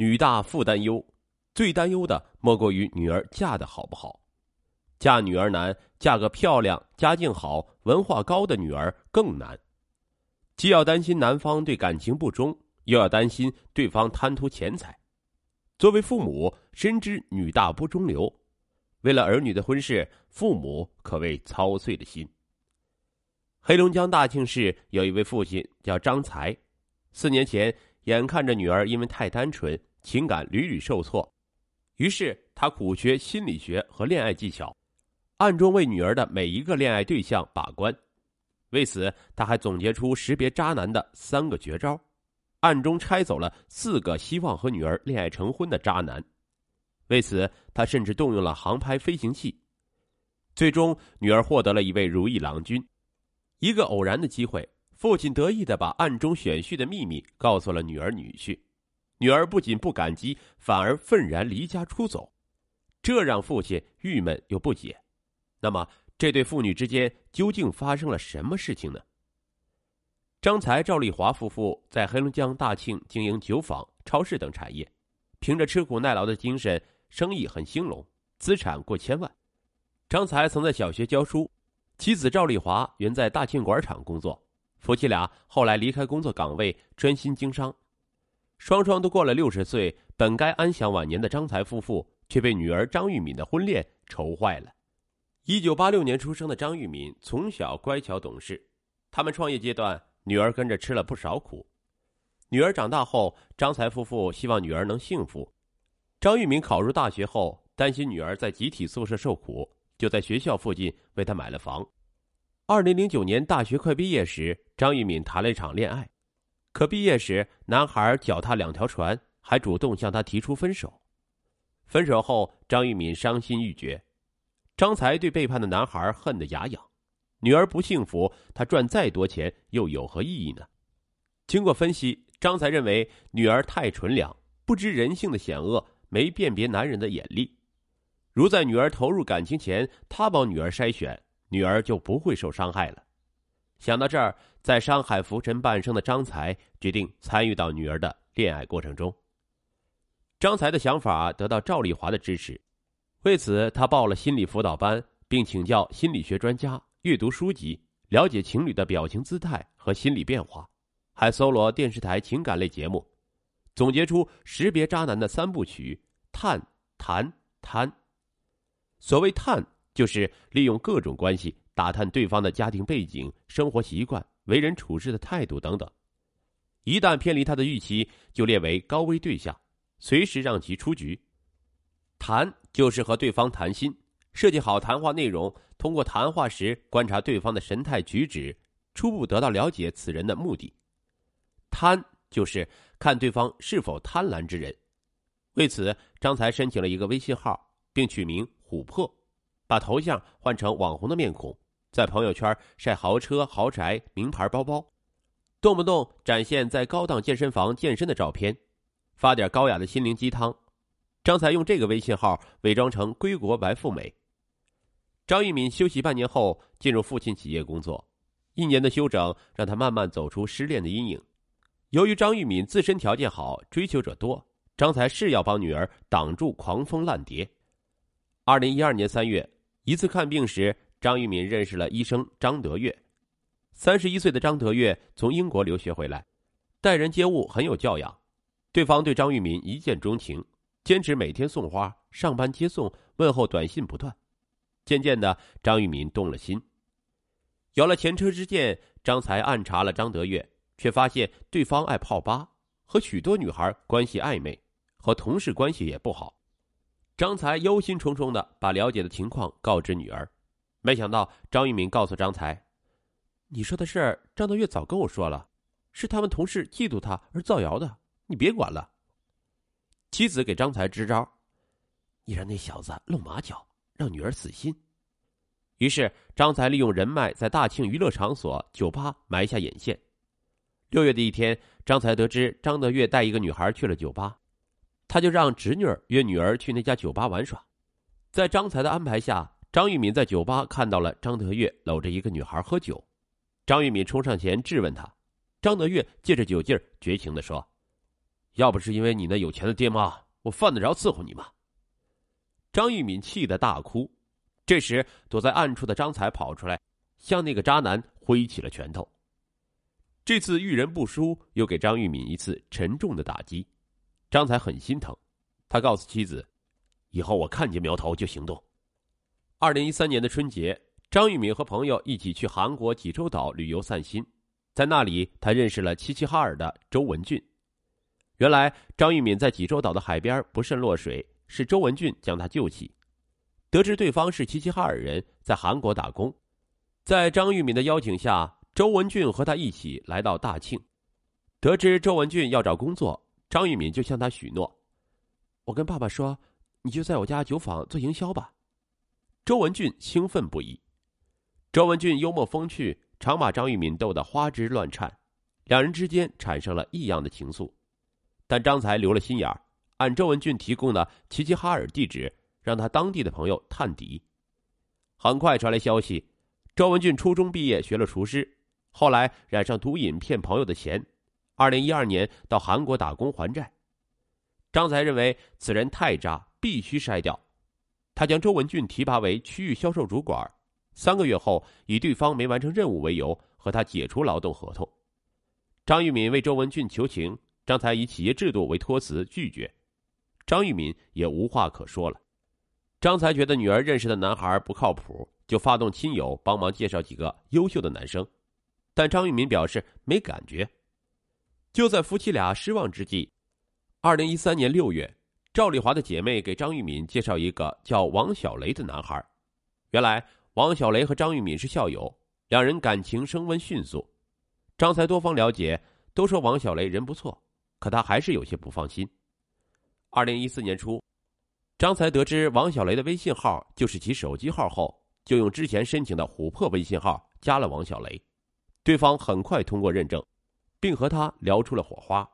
女大妇担忧，最担忧的莫过于女儿嫁的好不好。嫁女儿难，嫁个漂亮、家境好、文化高的女儿更难。既要担心男方对感情不忠，又要担心对方贪图钱财。作为父母，深知女大不中留，为了儿女的婚事，父母可谓操碎了心。黑龙江大庆市有一位父亲叫张才，四年前眼看着女儿因为太单纯。情感屡屡受挫，于是他苦学心理学和恋爱技巧，暗中为女儿的每一个恋爱对象把关。为此，他还总结出识别渣男的三个绝招，暗中拆走了四个希望和女儿恋爱成婚的渣男。为此，他甚至动用了航拍飞行器。最终，女儿获得了一位如意郎君。一个偶然的机会，父亲得意的把暗中选婿的秘密告诉了女儿女婿。女儿不仅不感激，反而愤然离家出走，这让父亲郁闷又不解。那么，这对父女之间究竟发生了什么事情呢？张才、赵丽华夫妇在黑龙江大庆经营酒坊、超市等产业，凭着吃苦耐劳的精神，生意很兴隆，资产过千万。张才曾在小学教书，妻子赵丽华原在大庆管厂工作，夫妻俩后来离开工作岗位，专心经商。双双都过了六十岁，本该安享晚年的张才夫妇，却被女儿张玉敏的婚恋愁坏了。一九八六年出生的张玉敏从小乖巧懂事，他们创业阶段，女儿跟着吃了不少苦。女儿长大后，张才夫妇希望女儿能幸福。张玉敏考入大学后，担心女儿在集体宿舍受苦，就在学校附近为她买了房。二零零九年大学快毕业时，张玉敏谈了一场恋爱。可毕业时，男孩脚踏两条船，还主动向她提出分手。分手后，张玉敏伤心欲绝。张才对背叛的男孩恨得牙痒。女儿不幸福，他赚再多钱又有何意义呢？经过分析，张才认为女儿太纯良，不知人性的险恶，没辨别男人的眼力。如在女儿投入感情前，他帮女儿筛选，女儿就不会受伤害了。想到这儿。在上海浮沉半生的张才决定参与到女儿的恋爱过程中。张才的想法得到赵丽华的支持，为此他报了心理辅导班，并请教心理学专家，阅读书籍，了解情侣的表情姿态和心理变化，还搜罗电视台情感类节目，总结出识别渣男的三部曲：探、谈、贪。所谓探，就是利用各种关系打探对方的家庭背景、生活习惯。为人处事的态度等等，一旦偏离他的预期，就列为高危对象，随时让其出局。谈就是和对方谈心，设计好谈话内容，通过谈话时观察对方的神态举止，初步得到了解此人的目的。贪就是看对方是否贪婪之人。为此，张才申请了一个微信号，并取名“琥珀”，把头像换成网红的面孔。在朋友圈晒豪车、豪宅、名牌包包，动不动展现在高档健身房健身的照片，发点高雅的心灵鸡汤。张才用这个微信号伪装成归国白富美。张玉敏休息半年后进入父亲企业工作，一年的休整让他慢慢走出失恋的阴影。由于张玉敏自身条件好，追求者多，张才是要帮女儿挡住狂风烂蝶。二零一二年三月，一次看病时。张玉敏认识了医生张德月，三十一岁的张德月从英国留学回来，待人接物很有教养，对方对张玉敏一见钟情，坚持每天送花、上班接送、问候短信不断。渐渐的，张玉敏动了心。有了前车之鉴，张才暗查了张德月，却发现对方爱泡吧，和许多女孩关系暧昧，和同事关系也不好。张才忧心忡忡的把了解的情况告知女儿。没想到张玉敏告诉张才：“你说的事，张德月早跟我说了，是他们同事嫉妒他而造谣的，你别管了。”妻子给张才支招：“你让那小子露马脚，让女儿死心。”于是张才利用人脉，在大庆娱乐场所酒吧埋下眼线。六月的一天，张才得知张德月带一个女孩去了酒吧，他就让侄女约女儿去那家酒吧玩耍。在张才的安排下。张玉敏在酒吧看到了张德月搂着一个女孩喝酒，张玉敏冲上前质问他，张德月借着酒劲儿绝情的说：“要不是因为你那有钱的爹妈，我犯得着伺候你吗？张玉敏气得大哭。这时，躲在暗处的张才跑出来，向那个渣男挥起了拳头。这次遇人不淑，又给张玉敏一次沉重的打击。张才很心疼，他告诉妻子：“以后我看见苗头就行动。”二零一三年的春节，张玉敏和朋友一起去韩国济州岛旅游散心，在那里，他认识了齐齐哈尔的周文俊。原来，张玉敏在济州岛的海边不慎落水，是周文俊将他救起。得知对方是齐齐哈尔人，在韩国打工，在张玉敏的邀请下，周文俊和他一起来到大庆。得知周文俊要找工作，张玉敏就向他许诺：“我跟爸爸说，你就在我家酒坊做营销吧。”周文俊兴奋不已。周文俊幽默风趣，常把张玉敏逗得花枝乱颤，两人之间产生了异样的情愫。但张才留了心眼儿，按周文俊提供的齐齐哈尔地址。让他当地的朋友探底。很快传来消息，周文俊初中毕业，学了厨师，后来染上毒瘾，骗朋友的钱。二零一二年到韩国打工还债。张才认为此人太渣，必须筛掉。他将周文俊提拔为区域销售主管。三个月后，以对方没完成任务为由，和他解除劳动合同。张玉敏为周文俊求情，张才以企业制度为托辞拒绝。张玉敏也无话可说了。张才觉得女儿认识的男孩不靠谱，就发动亲友帮忙介绍几个优秀的男生，但张玉敏表示没感觉。就在夫妻俩失望之际，二零一三年六月，赵丽华的姐妹给张玉敏介绍一个叫王小雷的男孩。原来王小雷和张玉敏是校友，两人感情升温迅速。张才多方了解，都说王小雷人不错，可他还是有些不放心。二零一四年初。张才得知王小雷的微信号就是其手机号后，就用之前申请的琥珀微信号加了王小雷。对方很快通过认证，并和他聊出了火花。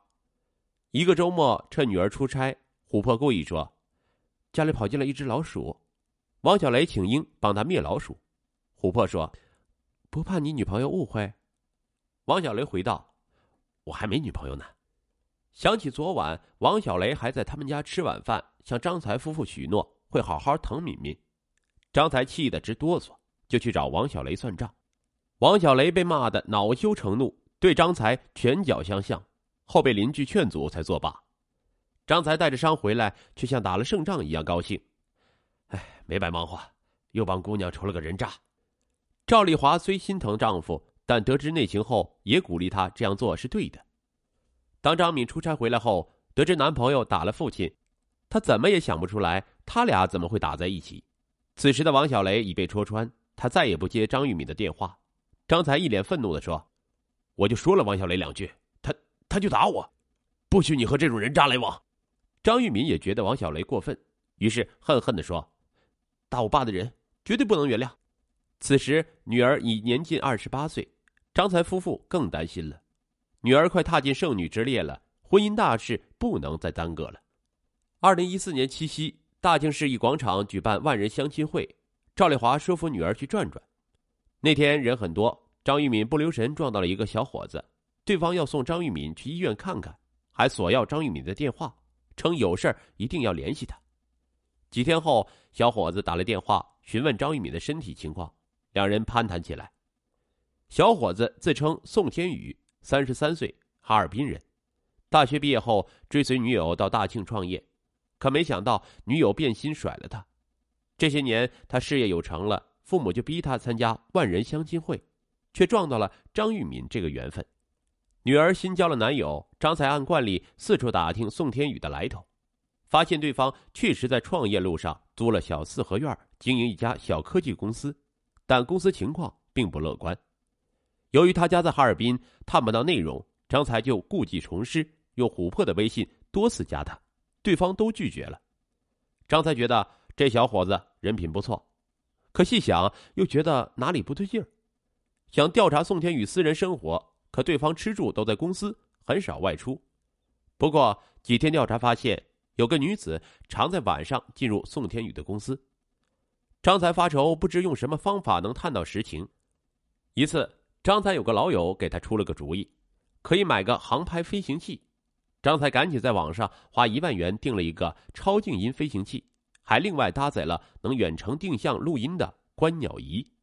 一个周末，趁女儿出差，琥珀故意说：“家里跑进了一只老鼠。”王小雷请缨帮他灭老鼠。琥珀说：“不怕你女朋友误会？”王小雷回道：“我还没女朋友呢。”想起昨晚王小雷还在他们家吃晚饭。向张才夫妇许诺会好好疼敏敏，张才气得直哆嗦，就去找王小雷算账。王小雷被骂得恼羞成怒，对张才拳脚相向，后被邻居劝阻才作罢。张才带着伤回来，却像打了胜仗一样高兴。哎，没白忙活，又帮姑娘筹了个人渣。赵丽华虽心疼丈夫，但得知内情后，也鼓励他这样做是对的。当张敏出差回来后，得知男朋友打了父亲。她怎么也想不出来，他俩怎么会打在一起？此时的王小雷已被戳穿，他再也不接张玉敏的电话。张才一脸愤怒的说：“我就说了王小雷两句，他他就打我，不许你和这种人渣来往。”张玉敏也觉得王小雷过分，于是恨恨的说：“打我爸的人绝对不能原谅。”此时女儿已年近二十八岁，张才夫妇更担心了，女儿快踏进剩女之列了，婚姻大事不能再耽搁了。二零一四年七夕，大庆市一广场举办万人相亲会，赵丽华说服女儿去转转。那天人很多，张玉敏不留神撞到了一个小伙子，对方要送张玉敏去医院看看，还索要张玉敏的电话，称有事一定要联系他。几天后，小伙子打来电话询问张玉敏的身体情况，两人攀谈起来。小伙子自称宋天宇，三十三岁，哈尔滨人，大学毕业后追随女友到大庆创业。可没想到女友变心甩了他，这些年他事业有成了，父母就逼他参加万人相亲会，却撞到了张玉敏这个缘分。女儿新交了男友，张才按惯例四处打听宋天宇的来头，发现对方确实在创业路上租了小四合院，经营一家小科技公司，但公司情况并不乐观。由于他家在哈尔滨，探不到内容，张才就故技重施，用琥珀的微信多次加他。对方都拒绝了，张才觉得这小伙子人品不错，可细想又觉得哪里不对劲儿，想调查宋天宇私人生活，可对方吃住都在公司，很少外出。不过几天调查发现，有个女子常在晚上进入宋天宇的公司。张才发愁，不知用什么方法能探到实情。一次，张才有个老友给他出了个主意，可以买个航拍飞行器。张才赶紧在网上花一万元订了一个超静音飞行器，还另外搭载了能远程定向录音的观鸟仪。